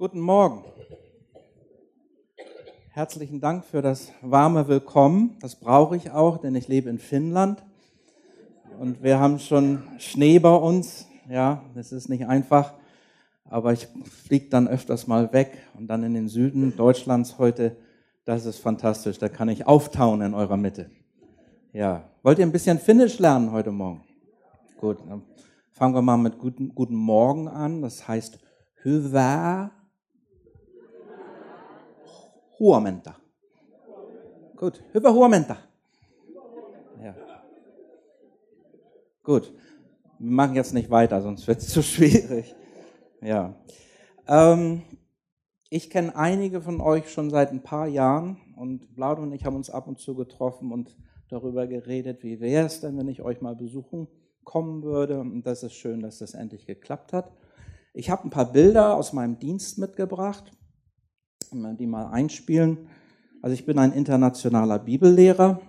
Guten Morgen. Herzlichen Dank für das warme Willkommen. Das brauche ich auch, denn ich lebe in Finnland und wir haben schon Schnee bei uns. Ja, das ist nicht einfach, aber ich fliege dann öfters mal weg und dann in den Süden Deutschlands heute. Das ist fantastisch. Da kann ich auftauen in eurer Mitte. Ja, wollt ihr ein bisschen Finnisch lernen heute Morgen? Gut, dann fangen wir mal mit guten, guten Morgen an. Das heißt Hyvää huomenta. Gut, hyvää huomenta. Ja. Gut, wir machen jetzt nicht weiter, sonst wird es zu schwierig. Ja. Ähm, ich kenne einige von euch schon seit ein paar Jahren und Blaud und ich haben uns ab und zu getroffen und darüber geredet, wie wäre es denn, wenn ich euch mal besuchen kommen würde. Und das ist schön, dass das endlich geklappt hat. Ich habe ein paar Bilder aus meinem Dienst mitgebracht die mal einspielen. Also ich bin ein internationaler Bibellehrer.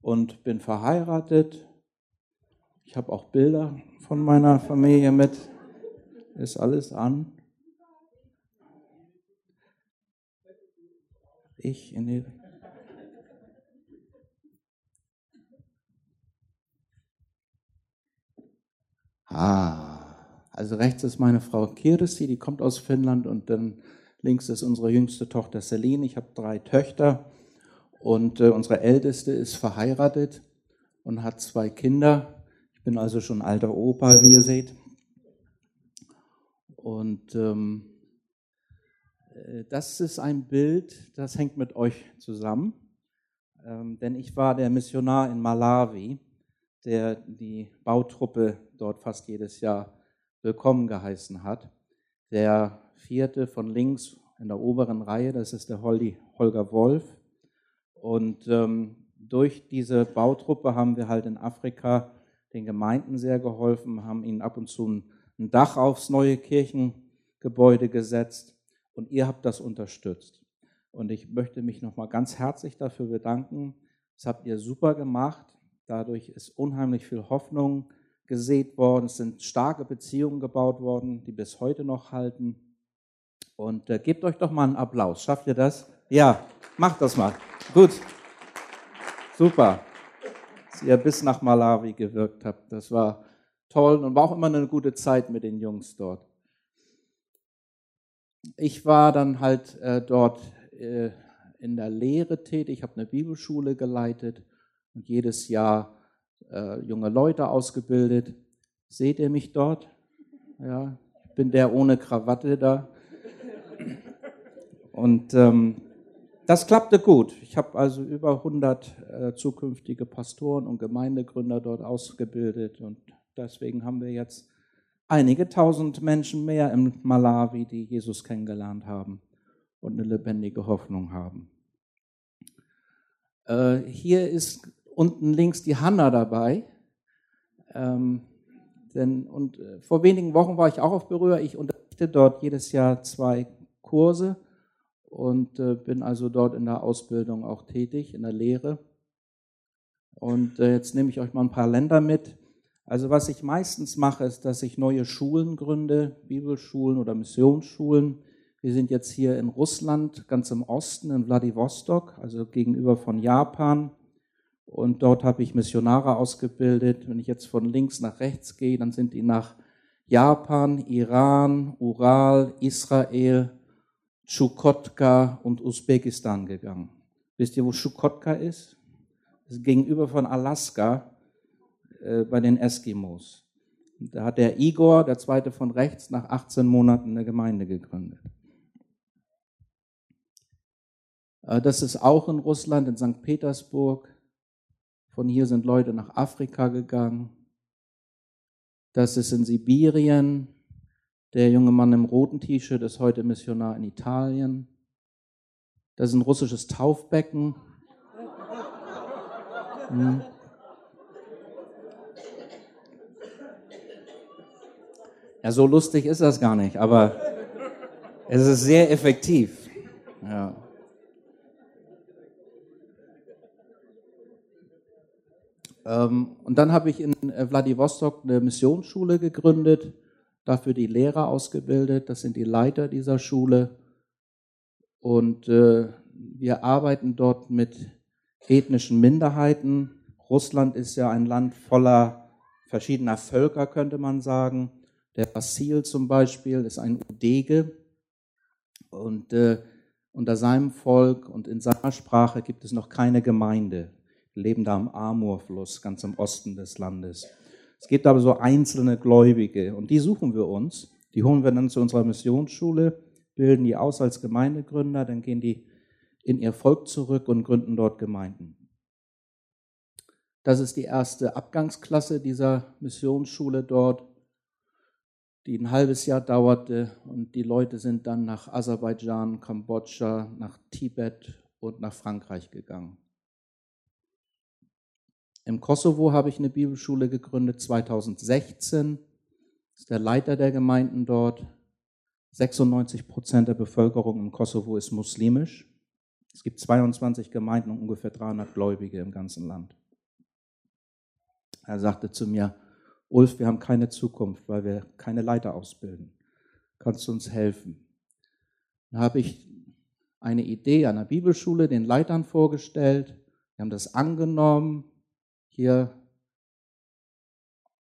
Und bin verheiratet. Ich habe auch Bilder von meiner Familie mit. Ist alles an. Ich in die Ah. Also rechts ist meine Frau Kirsi, die kommt aus Finnland und dann links ist unsere jüngste Tochter Celine. Ich habe drei Töchter und äh, unsere älteste ist verheiratet und hat zwei Kinder. Ich bin also schon alter Opa, wie ihr seht. Und ähm, äh, das ist ein Bild, das hängt mit euch zusammen. Ähm, denn ich war der Missionar in Malawi, der die Bautruppe dort fast jedes Jahr willkommen geheißen hat. Der vierte von links in der oberen Reihe, das ist der Holger Wolf. Und ähm, durch diese Bautruppe haben wir halt in Afrika den Gemeinden sehr geholfen, haben ihnen ab und zu ein Dach aufs neue Kirchengebäude gesetzt und ihr habt das unterstützt. Und ich möchte mich nochmal ganz herzlich dafür bedanken. Das habt ihr super gemacht. Dadurch ist unheimlich viel Hoffnung gesät worden, es sind starke Beziehungen gebaut worden, die bis heute noch halten. Und äh, gebt euch doch mal einen Applaus. Schafft ihr das? Ja, macht das mal. Gut. Super. Dass ihr bis nach Malawi gewirkt habt. Das war toll und war auch immer eine gute Zeit mit den Jungs dort. Ich war dann halt äh, dort äh, in der Lehre tätig, ich habe eine Bibelschule geleitet und jedes Jahr äh, junge Leute ausgebildet. Seht ihr mich dort? Ja, ich bin der ohne Krawatte da. Und ähm, das klappte gut. Ich habe also über 100 äh, zukünftige Pastoren und Gemeindegründer dort ausgebildet und deswegen haben wir jetzt einige tausend Menschen mehr im Malawi, die Jesus kennengelernt haben und eine lebendige Hoffnung haben. Äh, hier ist unten links die Hanna dabei. Ähm, denn, und äh, vor wenigen Wochen war ich auch auf Berührer. Ich unterrichte dort jedes Jahr zwei Kurse und äh, bin also dort in der Ausbildung auch tätig, in der Lehre. Und äh, jetzt nehme ich euch mal ein paar Länder mit. Also was ich meistens mache, ist, dass ich neue Schulen gründe, Bibelschulen oder Missionsschulen. Wir sind jetzt hier in Russland, ganz im Osten, in Vladivostok, also gegenüber von Japan. Und dort habe ich Missionare ausgebildet. Wenn ich jetzt von links nach rechts gehe, dann sind die nach Japan, Iran, Ural, Israel, Chukotka und Usbekistan gegangen. Wisst ihr, wo Chukotka ist? Das ist gegenüber von Alaska äh, bei den Eskimos. Da hat der Igor, der zweite von rechts, nach 18 Monaten eine Gemeinde gegründet. Äh, das ist auch in Russland, in St. Petersburg. Von hier sind Leute nach Afrika gegangen. Das ist in Sibirien. Der junge Mann im roten T-Shirt ist heute Missionar in Italien. Das ist ein russisches Taufbecken. Hm. Ja, so lustig ist das gar nicht, aber es ist sehr effektiv. Ja. Und dann habe ich in Vladivostok eine Missionsschule gegründet, dafür die Lehrer ausgebildet, das sind die Leiter dieser Schule. Und äh, wir arbeiten dort mit ethnischen Minderheiten. Russland ist ja ein Land voller verschiedener Völker, könnte man sagen. Der Basil zum Beispiel ist ein Udege. Und äh, unter seinem Volk und in seiner Sprache gibt es noch keine Gemeinde. Leben da am Amurfluss, ganz im Osten des Landes. Es gibt aber so einzelne Gläubige und die suchen wir uns. Die holen wir dann zu unserer Missionsschule, bilden die aus als Gemeindegründer, dann gehen die in ihr Volk zurück und gründen dort Gemeinden. Das ist die erste Abgangsklasse dieser Missionsschule dort, die ein halbes Jahr dauerte und die Leute sind dann nach Aserbaidschan, Kambodscha, nach Tibet und nach Frankreich gegangen. Im Kosovo habe ich eine Bibelschule gegründet, 2016. Ist der Leiter der Gemeinden dort. 96 Prozent der Bevölkerung im Kosovo ist muslimisch. Es gibt 22 Gemeinden und ungefähr 300 Gläubige im ganzen Land. Er sagte zu mir, Ulf, wir haben keine Zukunft, weil wir keine Leiter ausbilden. Kannst du uns helfen? Dann habe ich eine Idee der Bibelschule den Leitern vorgestellt. Wir haben das angenommen. Hier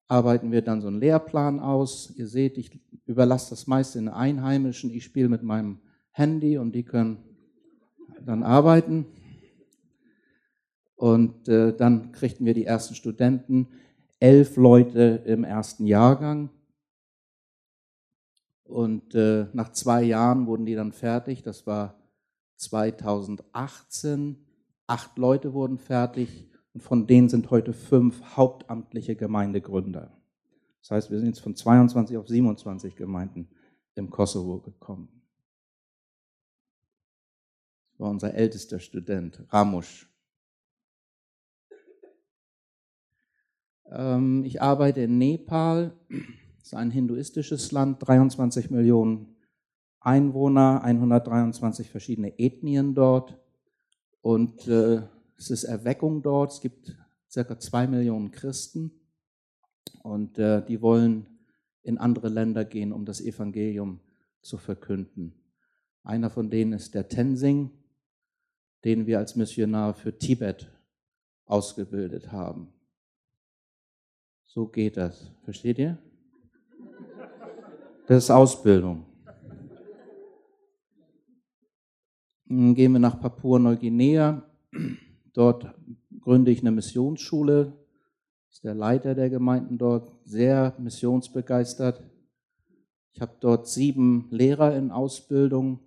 arbeiten wir dann so einen Lehrplan aus. Ihr seht, ich überlasse das meiste in Einheimischen. Ich spiele mit meinem Handy und die können dann arbeiten. Und äh, dann kriegten wir die ersten Studenten, elf Leute im ersten Jahrgang. Und äh, nach zwei Jahren wurden die dann fertig. Das war 2018. Acht Leute wurden fertig. Und von denen sind heute fünf hauptamtliche Gemeindegründer. Das heißt, wir sind jetzt von 22 auf 27 Gemeinden im Kosovo gekommen. Das war unser ältester Student, Ramush. Ähm, ich arbeite in Nepal. Das ist ein hinduistisches Land, 23 Millionen Einwohner, 123 verschiedene Ethnien dort. Und äh, es ist Erweckung dort. Es gibt circa zwei Millionen Christen und äh, die wollen in andere Länder gehen, um das Evangelium zu verkünden. Einer von denen ist der Tenzing, den wir als Missionar für Tibet ausgebildet haben. So geht das. Versteht ihr? Das ist Ausbildung. Dann gehen wir nach Papua-Neuguinea. Dort gründe ich eine Missionsschule. Ist der Leiter der Gemeinden dort sehr missionsbegeistert. Ich habe dort sieben Lehrer in Ausbildung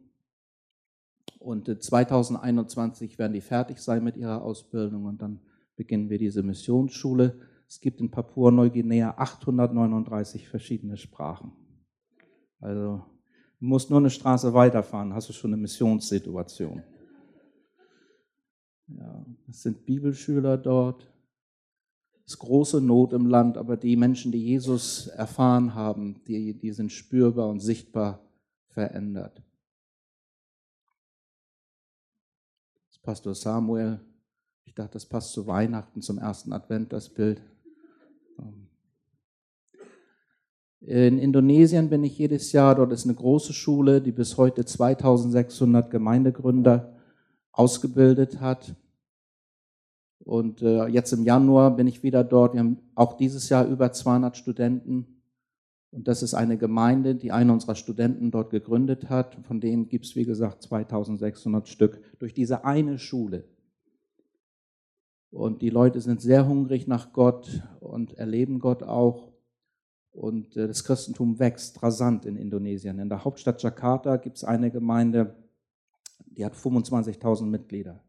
und 2021 werden die fertig sein mit ihrer Ausbildung und dann beginnen wir diese Missionsschule. Es gibt in Papua-Neuguinea 839 verschiedene Sprachen. Also du musst nur eine Straße weiterfahren, hast du schon eine Missionssituation. Ja, es sind Bibelschüler dort. Es ist große Not im Land, aber die Menschen, die Jesus erfahren haben, die, die sind spürbar und sichtbar verändert. Das Pastor Samuel, ich dachte, das passt zu Weihnachten, zum ersten Advent, das Bild. In Indonesien bin ich jedes Jahr, dort ist eine große Schule, die bis heute 2600 Gemeindegründer ausgebildet hat. Und äh, jetzt im Januar bin ich wieder dort. Wir haben auch dieses Jahr über 200 Studenten. Und das ist eine Gemeinde, die einer unserer Studenten dort gegründet hat. Von denen gibt es, wie gesagt, 2600 Stück durch diese eine Schule. Und die Leute sind sehr hungrig nach Gott und erleben Gott auch. Und äh, das Christentum wächst rasant in Indonesien. In der Hauptstadt Jakarta gibt es eine Gemeinde, die hat 25.000 Mitglieder.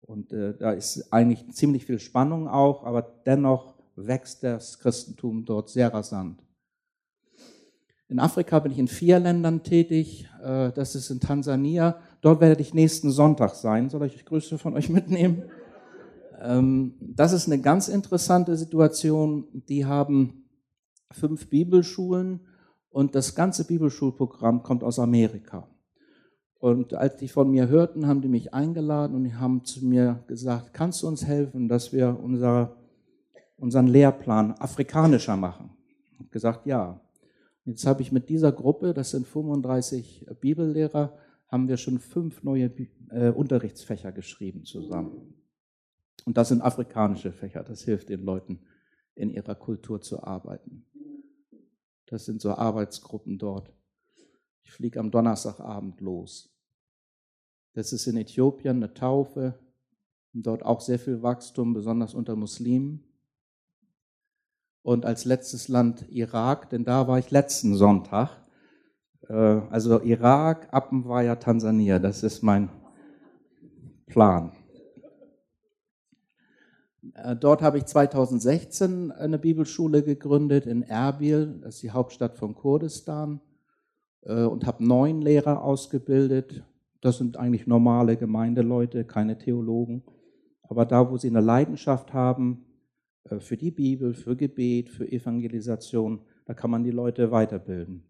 Und äh, da ist eigentlich ziemlich viel Spannung auch, aber dennoch wächst das Christentum dort sehr rasant. In Afrika bin ich in vier Ländern tätig. Äh, das ist in Tansania. Dort werde ich nächsten Sonntag sein. Soll ich Grüße von euch mitnehmen? Ähm, das ist eine ganz interessante Situation. Die haben fünf Bibelschulen und das ganze Bibelschulprogramm kommt aus Amerika. Und als die von mir hörten, haben die mich eingeladen und haben zu mir gesagt, kannst du uns helfen, dass wir unser unseren Lehrplan afrikanischer machen. Ich habe gesagt, ja. Jetzt habe ich mit dieser Gruppe, das sind 35 Bibellehrer, haben wir schon fünf neue äh, Unterrichtsfächer geschrieben zusammen. Und das sind afrikanische Fächer. Das hilft den Leuten, in ihrer Kultur zu arbeiten. Das sind so Arbeitsgruppen dort. Ich fliege am Donnerstagabend los. Das ist in Äthiopien eine Taufe. Dort auch sehr viel Wachstum, besonders unter Muslimen. Und als letztes Land Irak, denn da war ich letzten Sonntag. Äh, also Irak, Appenweier, Tansania, das ist mein Plan. Äh, dort habe ich 2016 eine Bibelschule gegründet in Erbil, das ist die Hauptstadt von Kurdistan, äh, und habe neun Lehrer ausgebildet. Das sind eigentlich normale Gemeindeleute, keine Theologen. Aber da, wo sie eine Leidenschaft haben äh, für die Bibel, für Gebet, für Evangelisation, da kann man die Leute weiterbilden.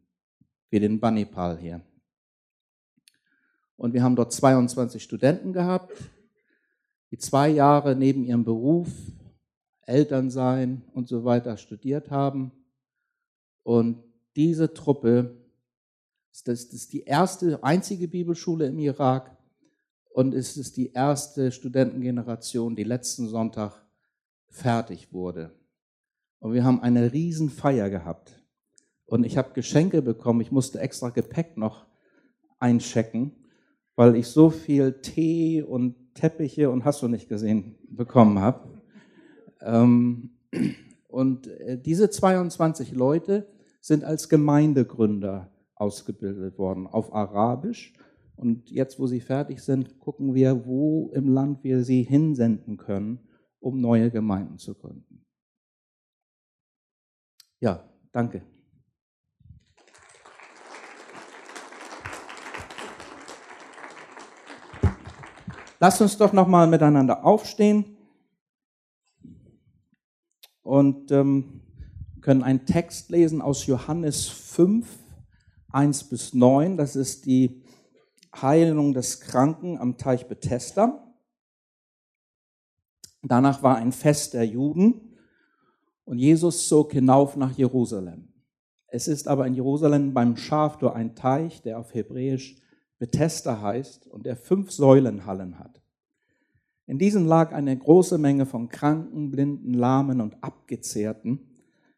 Wie den Banipal hier. Und wir haben dort 22 Studenten gehabt, die zwei Jahre neben ihrem Beruf, Elternsein und so weiter studiert haben. Und diese Truppe, das ist die erste, einzige Bibelschule im Irak und es ist die erste Studentengeneration, die letzten Sonntag fertig wurde. Und wir haben eine Riesenfeier gehabt. Und ich habe Geschenke bekommen. Ich musste extra Gepäck noch einchecken, weil ich so viel Tee und Teppiche und hast du nicht gesehen bekommen habe. Ähm, und äh, diese 22 Leute sind als Gemeindegründer ausgebildet worden auf Arabisch. Und jetzt, wo sie fertig sind, gucken wir, wo im Land wir sie hinsenden können, um neue Gemeinden zu gründen. Ja, danke. Lass uns doch nochmal miteinander aufstehen und ähm, können einen Text lesen aus Johannes 5, 1 bis 9. Das ist die Heilung des Kranken am Teich Bethesda. Danach war ein Fest der Juden und Jesus zog hinauf nach Jerusalem. Es ist aber in Jerusalem beim Schaftor ein Teich, der auf Hebräisch Bethesda heißt und der fünf Säulenhallen hat. In diesen lag eine große Menge von Kranken, Blinden, Lahmen und Abgezehrten,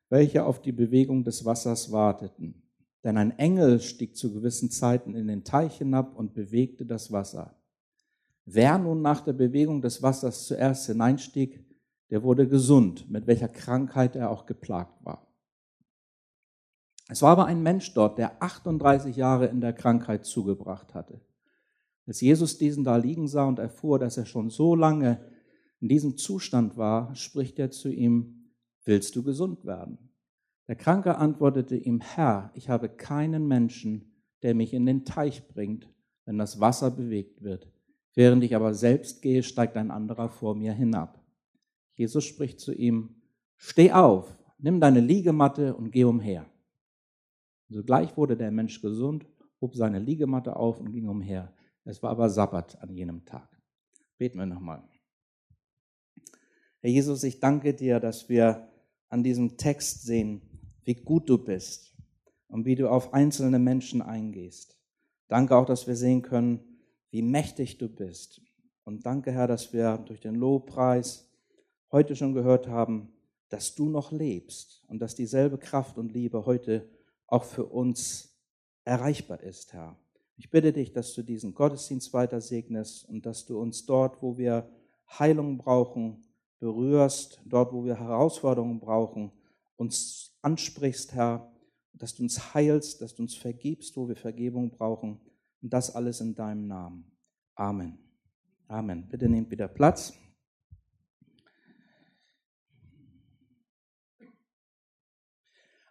welche auf die Bewegung des Wassers warteten. Denn ein Engel stieg zu gewissen Zeiten in den Teich hinab und bewegte das Wasser. Wer nun nach der Bewegung des Wassers zuerst hineinstieg, der wurde gesund, mit welcher Krankheit er auch geplagt war. Es war aber ein Mensch dort, der 38 Jahre in der Krankheit zugebracht hatte. Als Jesus diesen da liegen sah und erfuhr, dass er schon so lange in diesem Zustand war, spricht er zu ihm, willst du gesund werden? Der Kranke antwortete ihm, Herr, ich habe keinen Menschen, der mich in den Teich bringt, wenn das Wasser bewegt wird. Während ich aber selbst gehe, steigt ein anderer vor mir hinab. Jesus spricht zu ihm, steh auf, nimm deine Liegematte und geh umher. Sogleich wurde der Mensch gesund, hob seine Liegematte auf und ging umher. Es war aber Sabbat an jenem Tag. Beten wir nochmal. Herr Jesus, ich danke dir, dass wir an diesem Text sehen, wie gut du bist und wie du auf einzelne Menschen eingehst. Danke auch, dass wir sehen können, wie mächtig du bist. Und danke, Herr, dass wir durch den Lobpreis heute schon gehört haben, dass du noch lebst und dass dieselbe Kraft und Liebe heute auch für uns erreichbar ist, Herr. Ich bitte dich, dass du diesen Gottesdienst weiter segnest und dass du uns dort, wo wir Heilung brauchen, berührst, dort, wo wir Herausforderungen brauchen, uns ansprichst, Herr, dass du uns heilst, dass du uns vergibst, wo wir Vergebung brauchen. Und das alles in deinem Namen. Amen. Amen. Bitte nehmt wieder Platz.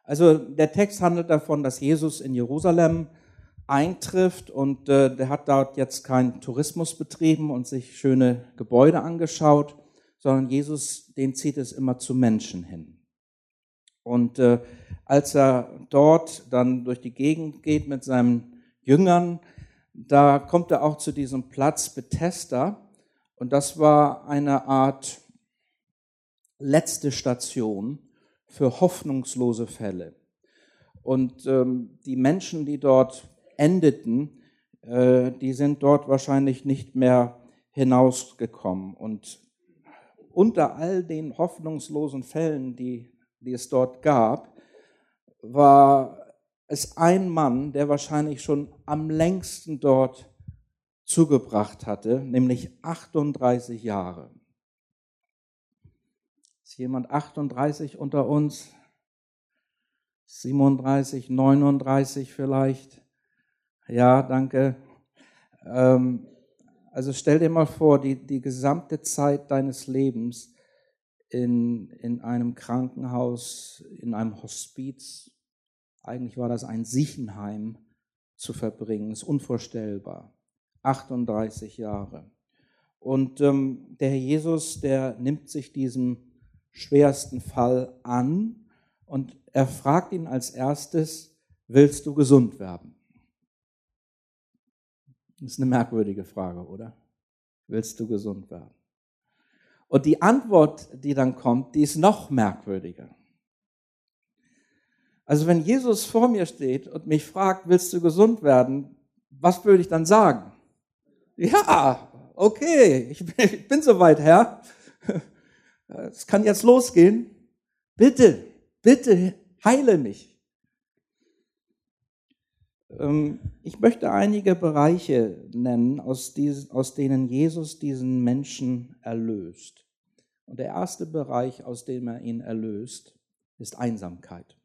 Also der Text handelt davon, dass Jesus in Jerusalem eintrifft und äh, der hat dort jetzt keinen Tourismus betrieben und sich schöne Gebäude angeschaut, sondern Jesus, den zieht es immer zu Menschen hin. Und äh, als er dort dann durch die Gegend geht mit seinen Jüngern, da kommt er auch zu diesem Platz Bethesda und das war eine Art letzte Station für hoffnungslose Fälle. Und ähm, die Menschen, die dort endeten, äh, die sind dort wahrscheinlich nicht mehr hinausgekommen. Und unter all den hoffnungslosen Fällen, die, die es dort gab, war es ein Mann, der wahrscheinlich schon am längsten dort zugebracht hatte, nämlich 38 Jahre. Ist jemand 38 unter uns? 37, 39 vielleicht? Ja, danke. Ähm, also stell dir mal vor, die, die gesamte Zeit deines Lebens in, in einem Krankenhaus, in einem Hospiz, eigentlich war das ein Siechenheim, zu verbringen. Ist unvorstellbar. 38 Jahre. Und ähm, der Herr Jesus, der nimmt sich diesem schwersten Fall an und er fragt ihn als erstes, willst du gesund werden? Das ist eine merkwürdige Frage, oder? Willst du gesund werden? Und die Antwort, die dann kommt, die ist noch merkwürdiger. Also wenn Jesus vor mir steht und mich fragt, willst du gesund werden, was würde ich dann sagen? Ja, okay, ich bin, ich bin soweit, Herr. Es kann jetzt losgehen. Bitte, bitte heile mich. Ähm, ich möchte einige Bereiche nennen, aus, aus denen Jesus diesen Menschen erlöst. Und der erste Bereich, aus dem er ihn erlöst, ist Einsamkeit.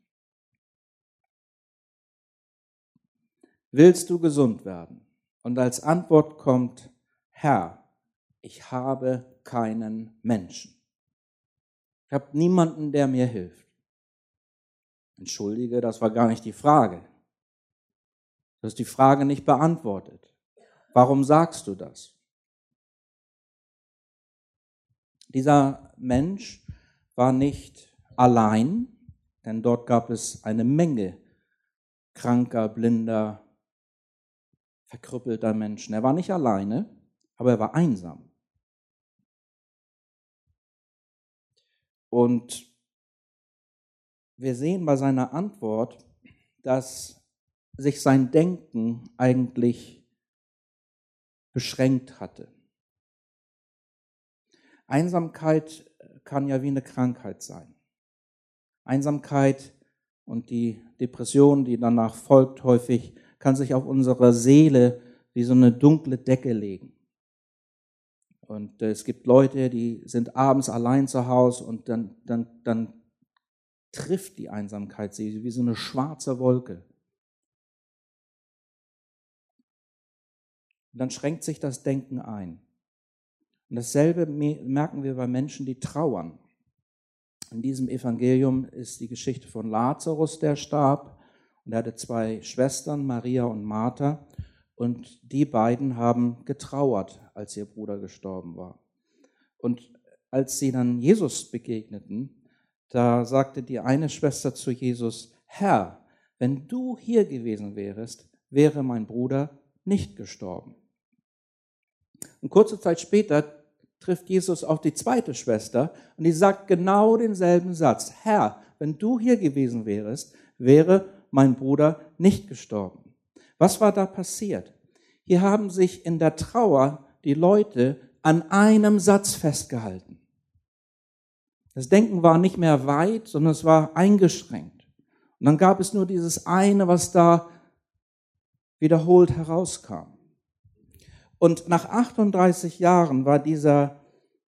Willst du gesund werden? Und als Antwort kommt, Herr, ich habe keinen Menschen. Ich habe niemanden, der mir hilft. Entschuldige, das war gar nicht die Frage. Du hast die Frage nicht beantwortet. Warum sagst du das? Dieser Mensch war nicht allein, denn dort gab es eine Menge kranker, blinder, verkrüppelter Menschen. Er war nicht alleine, aber er war einsam. Und wir sehen bei seiner Antwort, dass sich sein Denken eigentlich beschränkt hatte. Einsamkeit kann ja wie eine Krankheit sein. Einsamkeit und die Depression, die danach folgt, häufig kann sich auf unsere Seele wie so eine dunkle Decke legen. Und äh, es gibt Leute, die sind abends allein zu Hause und dann, dann, dann trifft die Einsamkeit sie wie so eine schwarze Wolke. Und dann schränkt sich das Denken ein. Und dasselbe merken wir bei Menschen, die trauern. In diesem Evangelium ist die Geschichte von Lazarus, der starb. Und er hatte zwei Schwestern, Maria und Martha. Und die beiden haben getrauert, als ihr Bruder gestorben war. Und als sie dann Jesus begegneten, da sagte die eine Schwester zu Jesus, Herr, wenn du hier gewesen wärest, wäre mein Bruder nicht gestorben. Und kurze Zeit später trifft Jesus auch die zweite Schwester und die sagt genau denselben Satz. Herr, wenn du hier gewesen wärest, wäre mein Bruder nicht gestorben. Was war da passiert? Hier haben sich in der Trauer die Leute an einem Satz festgehalten. Das Denken war nicht mehr weit, sondern es war eingeschränkt. Und dann gab es nur dieses eine, was da wiederholt herauskam. Und nach 38 Jahren war dieser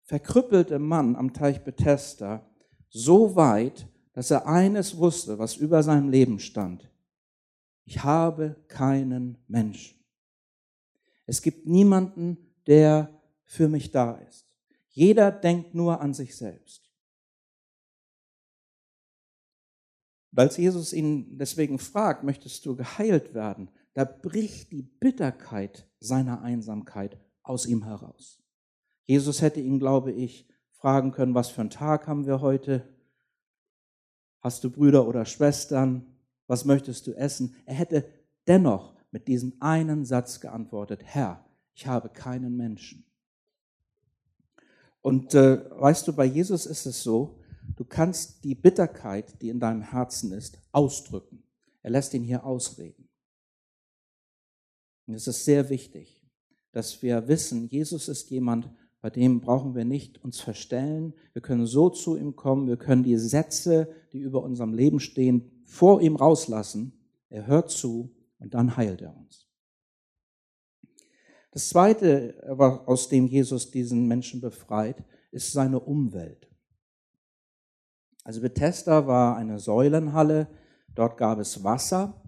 verkrüppelte Mann am Teich Bethesda so weit, dass er eines wusste, was über seinem Leben stand. Ich habe keinen Menschen. Es gibt niemanden, der für mich da ist. Jeder denkt nur an sich selbst. Und als Jesus ihn deswegen fragt, möchtest du geheilt werden, da bricht die Bitterkeit seiner Einsamkeit aus ihm heraus. Jesus hätte ihn, glaube ich, fragen können, was für einen Tag haben wir heute? Hast du Brüder oder Schwestern? Was möchtest du essen? Er hätte dennoch mit diesem einen Satz geantwortet, Herr, ich habe keinen Menschen. Und äh, weißt du, bei Jesus ist es so, du kannst die Bitterkeit, die in deinem Herzen ist, ausdrücken. Er lässt ihn hier ausreden. Und es ist sehr wichtig, dass wir wissen, Jesus ist jemand, bei dem brauchen wir nicht uns verstellen. Wir können so zu ihm kommen. Wir können die Sätze, die über unserem Leben stehen, vor ihm rauslassen. Er hört zu und dann heilt er uns. Das zweite, aus dem Jesus diesen Menschen befreit, ist seine Umwelt. Also Bethesda war eine Säulenhalle, dort gab es Wasser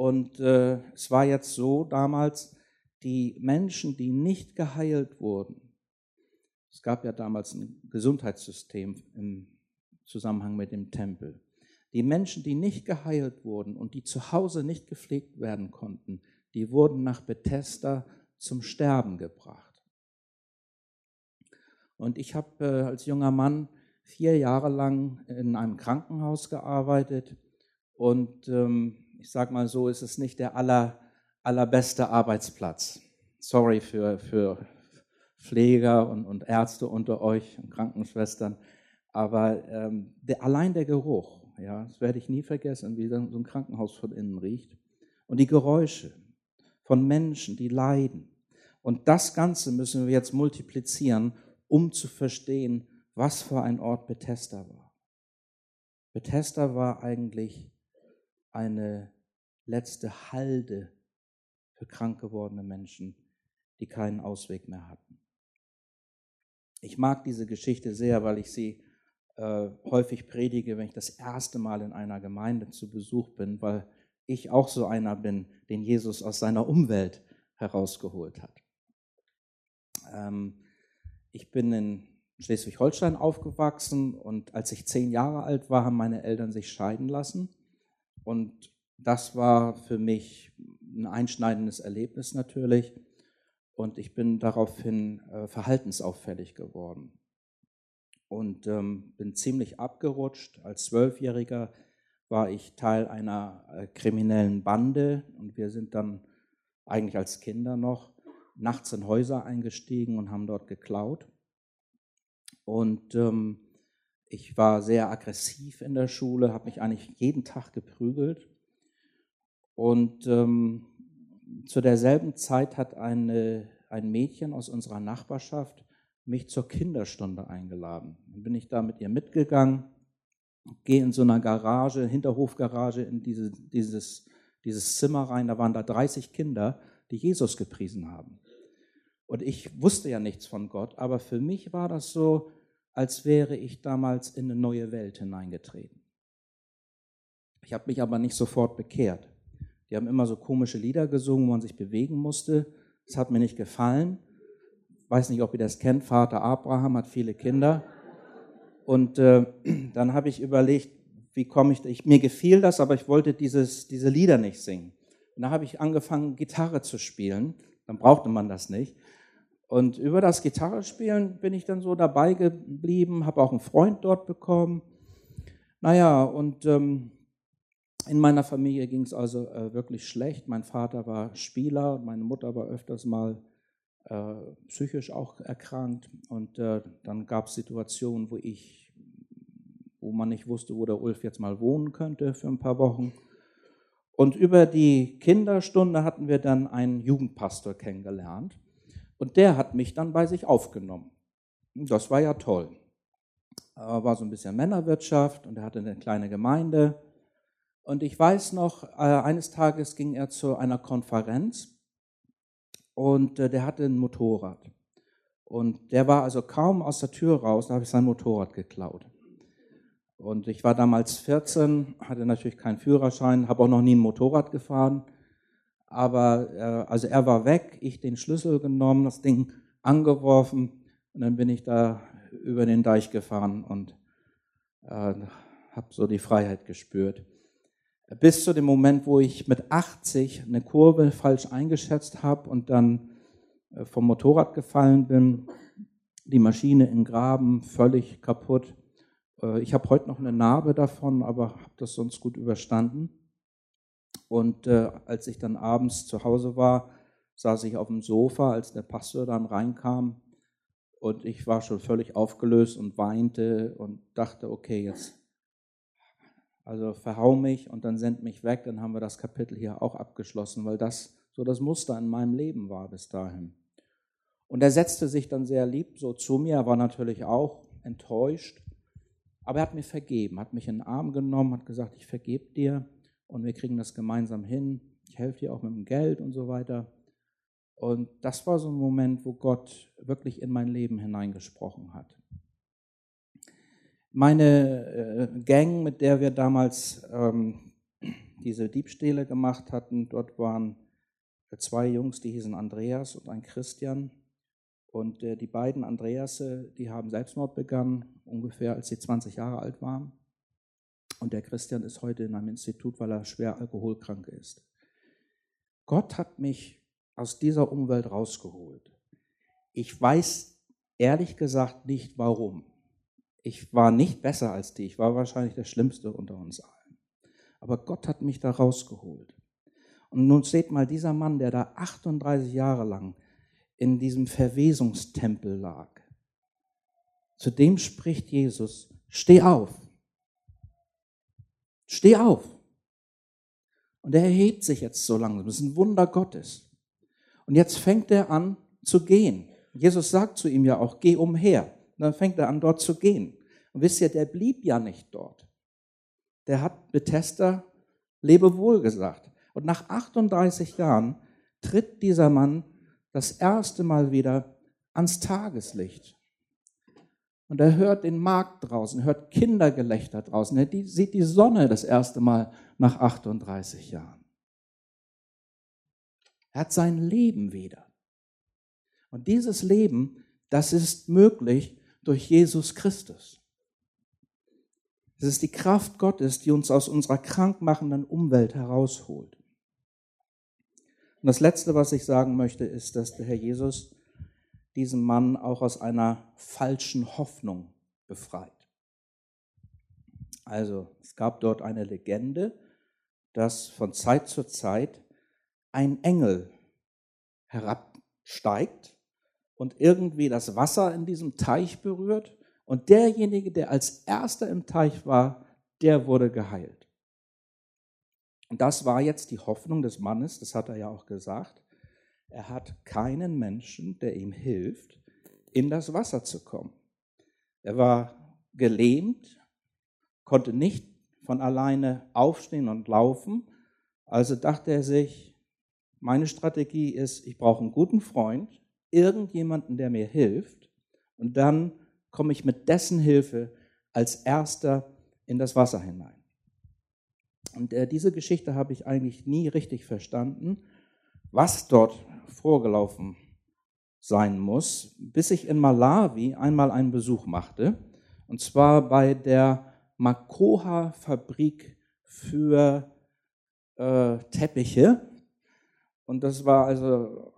und äh, es war jetzt so damals, die Menschen, die nicht geheilt wurden, es gab ja damals ein Gesundheitssystem im Zusammenhang mit dem Tempel. Die Menschen, die nicht geheilt wurden und die zu Hause nicht gepflegt werden konnten, die wurden nach Bethesda zum Sterben gebracht. Und ich habe äh, als junger Mann vier Jahre lang in einem Krankenhaus gearbeitet und ähm, ich sage mal so, ist es nicht der aller, allerbeste Arbeitsplatz. Sorry für, für Pfleger und, und Ärzte unter euch und Krankenschwestern, aber ähm, der, allein der Geruch, ja, das werde ich nie vergessen, wie so ein Krankenhaus von innen riecht. Und die Geräusche von Menschen, die leiden. Und das Ganze müssen wir jetzt multiplizieren, um zu verstehen, was für ein Ort Bethesda war. Bethesda war eigentlich eine letzte Halde für krank gewordene Menschen, die keinen Ausweg mehr hatten. Ich mag diese Geschichte sehr, weil ich sie äh, häufig predige, wenn ich das erste Mal in einer Gemeinde zu Besuch bin, weil ich auch so einer bin, den Jesus aus seiner Umwelt herausgeholt hat. Ähm, ich bin in Schleswig-Holstein aufgewachsen und als ich zehn Jahre alt war, haben meine Eltern sich scheiden lassen. Und das war für mich ein einschneidendes Erlebnis natürlich. Und ich bin daraufhin äh, verhaltensauffällig geworden und ähm, bin ziemlich abgerutscht. Als Zwölfjähriger war ich Teil einer äh, kriminellen Bande und wir sind dann eigentlich als Kinder noch nachts in Häuser eingestiegen und haben dort geklaut. Und ähm, ich war sehr aggressiv in der Schule, habe mich eigentlich jeden Tag geprügelt. Und ähm, zu derselben Zeit hat eine, ein Mädchen aus unserer Nachbarschaft mich zur Kinderstunde eingeladen. Dann bin ich da mit ihr mitgegangen, gehe in so einer Garage, Hinterhofgarage, in diese, dieses, dieses Zimmer rein. Da waren da 30 Kinder, die Jesus gepriesen haben. Und ich wusste ja nichts von Gott, aber für mich war das so, als wäre ich damals in eine neue Welt hineingetreten. Ich habe mich aber nicht sofort bekehrt. Die haben immer so komische Lieder gesungen, wo man sich bewegen musste. Das hat mir nicht gefallen. Weiß nicht, ob ihr das kennt. Vater Abraham hat viele Kinder. Und äh, dann habe ich überlegt, wie komme ich, ich, mir gefiel das, aber ich wollte dieses, diese Lieder nicht singen. Und da habe ich angefangen, Gitarre zu spielen. Dann brauchte man das nicht. Und über das Gitarrespielen bin ich dann so dabei geblieben, habe auch einen Freund dort bekommen. Naja, und ähm, in meiner Familie ging es also äh, wirklich schlecht. Mein Vater war Spieler, meine Mutter war öfters mal äh, psychisch auch erkrankt. Und äh, dann gab es Situationen, wo ich, wo man nicht wusste, wo der Ulf jetzt mal wohnen könnte für ein paar Wochen. Und über die Kinderstunde hatten wir dann einen Jugendpastor kennengelernt. Und der hat mich dann bei sich aufgenommen. Das war ja toll. War so ein bisschen Männerwirtschaft und er hatte eine kleine Gemeinde. Und ich weiß noch, äh, eines Tages ging er zu einer Konferenz und äh, der hatte ein Motorrad. Und der war also kaum aus der Tür raus, da habe ich sein Motorrad geklaut. Und ich war damals 14, hatte natürlich keinen Führerschein, habe auch noch nie ein Motorrad gefahren aber äh, also er war weg, ich den Schlüssel genommen, das Ding angeworfen und dann bin ich da über den Deich gefahren und äh, habe so die Freiheit gespürt. Bis zu dem Moment, wo ich mit 80 eine Kurve falsch eingeschätzt habe und dann äh, vom Motorrad gefallen bin, die Maschine in Graben, völlig kaputt. Äh, ich habe heute noch eine Narbe davon, aber habe das sonst gut überstanden. Und äh, als ich dann abends zu Hause war, saß ich auf dem Sofa, als der Pastor dann reinkam. Und ich war schon völlig aufgelöst und weinte und dachte, okay, jetzt, also verhau mich und dann send mich weg, dann haben wir das Kapitel hier auch abgeschlossen, weil das so das Muster in meinem Leben war bis dahin. Und er setzte sich dann sehr lieb so zu mir, er war natürlich auch enttäuscht, aber er hat mir vergeben, hat mich in den Arm genommen, hat gesagt, ich vergebe dir und wir kriegen das gemeinsam hin. Ich helfe dir auch mit dem Geld und so weiter. Und das war so ein Moment, wo Gott wirklich in mein Leben hineingesprochen hat. Meine äh, Gang, mit der wir damals ähm, diese Diebstähle gemacht hatten, dort waren zwei Jungs, die hießen Andreas und ein Christian. Und äh, die beiden Andreasse, die haben Selbstmord begangen, ungefähr als sie 20 Jahre alt waren. Und der Christian ist heute in einem Institut, weil er schwer alkoholkrank ist. Gott hat mich aus dieser Umwelt rausgeholt. Ich weiß ehrlich gesagt nicht warum. Ich war nicht besser als die, ich war wahrscheinlich der Schlimmste unter uns allen. Aber Gott hat mich da rausgeholt. Und nun seht mal, dieser Mann, der da 38 Jahre lang in diesem Verwesungstempel lag, zu dem spricht Jesus, steh auf, steh auf. Und er erhebt sich jetzt so langsam, das ist ein Wunder Gottes. Und jetzt fängt er an zu gehen. Jesus sagt zu ihm ja auch, geh umher. Und dann fängt er an, dort zu gehen. Und wisst ihr, der blieb ja nicht dort. Der hat Bethesda Lebewohl gesagt. Und nach 38 Jahren tritt dieser Mann das erste Mal wieder ans Tageslicht. Und er hört den Markt draußen, hört Kindergelächter draußen, er sieht die Sonne das erste Mal nach 38 Jahren. Er hat sein Leben wieder. Und dieses Leben, das ist möglich durch Jesus Christus. Es ist die Kraft Gottes, die uns aus unserer krankmachenden Umwelt herausholt. Und das Letzte, was ich sagen möchte, ist, dass der Herr Jesus diesen Mann auch aus einer falschen Hoffnung befreit. Also es gab dort eine Legende, dass von Zeit zu Zeit ein Engel herabsteigt und irgendwie das Wasser in diesem Teich berührt und derjenige, der als erster im Teich war, der wurde geheilt. Und das war jetzt die Hoffnung des Mannes, das hat er ja auch gesagt. Er hat keinen Menschen, der ihm hilft, in das Wasser zu kommen. Er war gelähmt, konnte nicht von alleine aufstehen und laufen. Also dachte er sich, meine Strategie ist, ich brauche einen guten Freund, irgendjemanden, der mir hilft. Und dann komme ich mit dessen Hilfe als erster in das Wasser hinein. Und äh, diese Geschichte habe ich eigentlich nie richtig verstanden, was dort vorgelaufen sein muss, bis ich in Malawi einmal einen Besuch machte, und zwar bei der Makoha-Fabrik für äh, Teppiche. Und das war also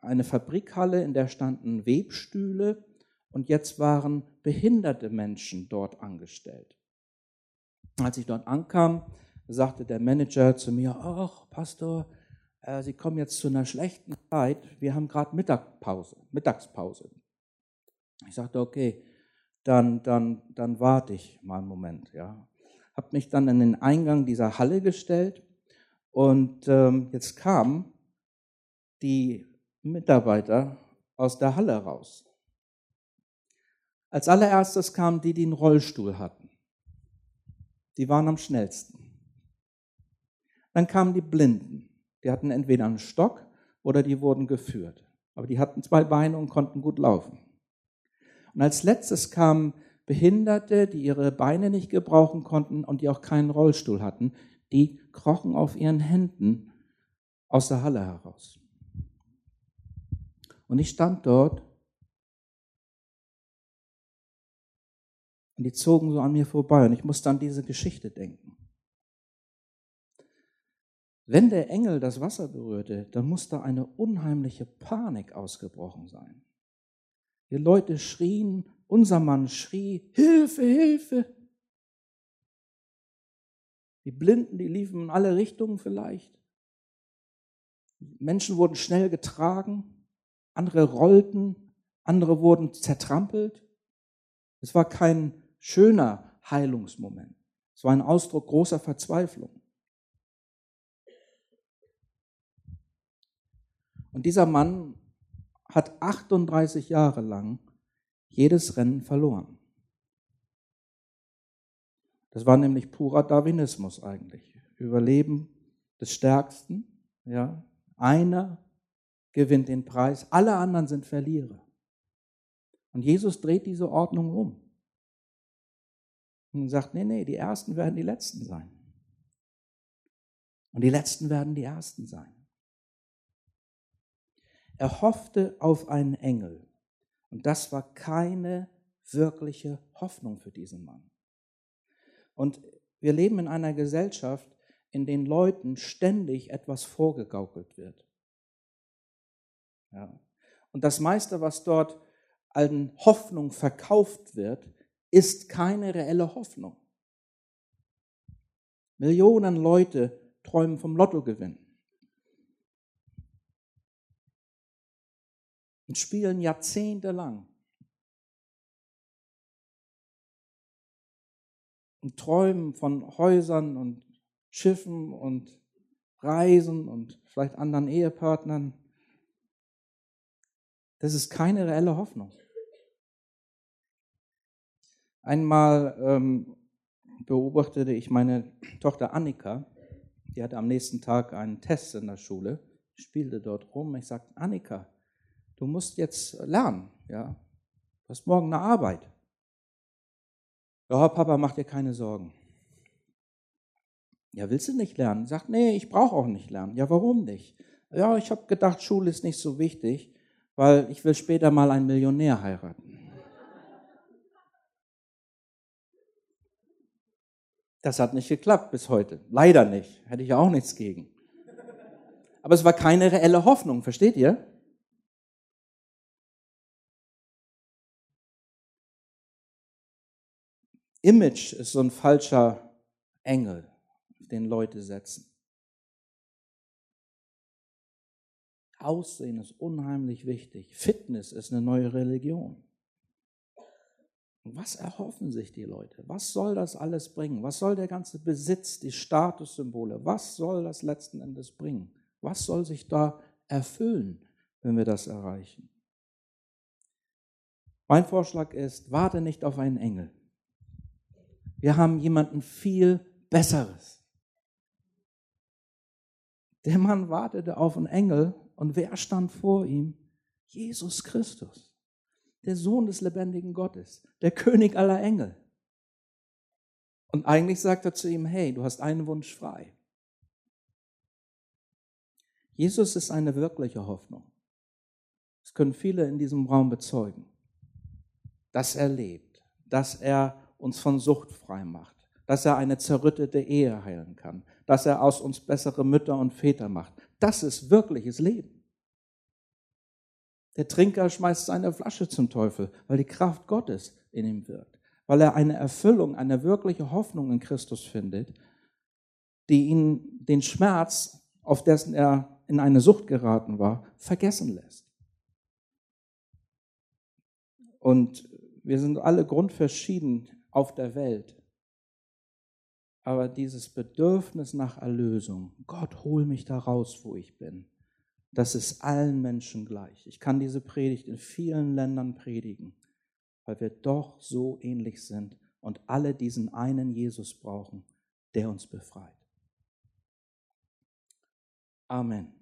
eine Fabrikhalle, in der standen Webstühle und jetzt waren behinderte Menschen dort angestellt. Als ich dort ankam, sagte der Manager zu mir, ach, Pastor, äh, Sie kommen jetzt zu einer schlechten Zeit, wir haben gerade Mittagpause, Mittagspause. Ich sagte, okay, dann, dann, dann warte ich mal einen Moment. Ja. Habe mich dann in den Eingang dieser Halle gestellt und ähm, jetzt kamen die Mitarbeiter aus der Halle raus. Als allererstes kamen die, die einen Rollstuhl hatten. Die waren am schnellsten. Dann kamen die Blinden. Die hatten entweder einen Stock oder die wurden geführt. Aber die hatten zwei Beine und konnten gut laufen. Und als letztes kamen Behinderte, die ihre Beine nicht gebrauchen konnten und die auch keinen Rollstuhl hatten. Die krochen auf ihren Händen aus der Halle heraus. Und ich stand dort und die zogen so an mir vorbei und ich musste an diese Geschichte denken. Wenn der Engel das Wasser berührte, dann muss da eine unheimliche Panik ausgebrochen sein. Die Leute schrien, unser Mann schrie, Hilfe, Hilfe. Die Blinden, die liefen in alle Richtungen vielleicht. Menschen wurden schnell getragen, andere rollten, andere wurden zertrampelt. Es war kein schöner Heilungsmoment. Es war ein Ausdruck großer Verzweiflung. Und dieser Mann hat 38 Jahre lang jedes Rennen verloren. Das war nämlich purer Darwinismus eigentlich. Überleben des Stärksten, ja. Einer gewinnt den Preis, alle anderen sind Verlierer. Und Jesus dreht diese Ordnung um und sagt, nee, nee, die Ersten werden die Letzten sein. Und die Letzten werden die Ersten sein. Er hoffte auf einen Engel. Und das war keine wirkliche Hoffnung für diesen Mann. Und wir leben in einer Gesellschaft, in der Leuten ständig etwas vorgegaukelt wird. Ja. Und das meiste, was dort an Hoffnung verkauft wird, ist keine reelle Hoffnung. Millionen Leute träumen vom Lottogewinn und spielen jahrzehntelang und träumen von Häusern und Schiffen und Reisen und vielleicht anderen Ehepartnern. Das ist keine reelle Hoffnung. Einmal ähm, beobachtete ich meine Tochter Annika, die hatte am nächsten Tag einen Test in der Schule, spielte dort rum. Ich sagte, Annika, du musst jetzt lernen, ja. Du hast morgen eine Arbeit. Ja, Papa, mach dir keine Sorgen. Ja, willst du nicht lernen? Sagt, nee, ich brauche auch nicht lernen. Ja, warum nicht? Ja, ich habe gedacht, Schule ist nicht so wichtig, weil ich will später mal einen Millionär heiraten. Das hat nicht geklappt bis heute. Leider nicht. Hätte ich ja auch nichts gegen. Aber es war keine reelle Hoffnung, versteht ihr? Image ist so ein falscher Engel, den Leute setzen. Aussehen ist unheimlich wichtig. Fitness ist eine neue Religion. Was erhoffen sich die Leute? Was soll das alles bringen? Was soll der ganze Besitz, die Statussymbole, was soll das letzten Endes bringen? Was soll sich da erfüllen, wenn wir das erreichen? Mein Vorschlag ist, warte nicht auf einen Engel. Wir haben jemanden viel Besseres. Der Mann wartete auf einen Engel und wer stand vor ihm? Jesus Christus der Sohn des lebendigen Gottes, der König aller Engel. Und eigentlich sagt er zu ihm, hey, du hast einen Wunsch frei. Jesus ist eine wirkliche Hoffnung. Das können viele in diesem Raum bezeugen. Dass er lebt, dass er uns von Sucht frei macht, dass er eine zerrüttete Ehe heilen kann, dass er aus uns bessere Mütter und Väter macht. Das ist wirkliches Leben. Der Trinker schmeißt seine Flasche zum Teufel, weil die Kraft Gottes in ihm wirkt, weil er eine Erfüllung, eine wirkliche Hoffnung in Christus findet, die ihn den Schmerz, auf dessen er in eine Sucht geraten war, vergessen lässt. Und wir sind alle grundverschieden auf der Welt. Aber dieses Bedürfnis nach Erlösung, Gott, hol mich da raus, wo ich bin, das ist allen Menschen gleich. Ich kann diese Predigt in vielen Ländern predigen, weil wir doch so ähnlich sind und alle diesen einen Jesus brauchen, der uns befreit. Amen.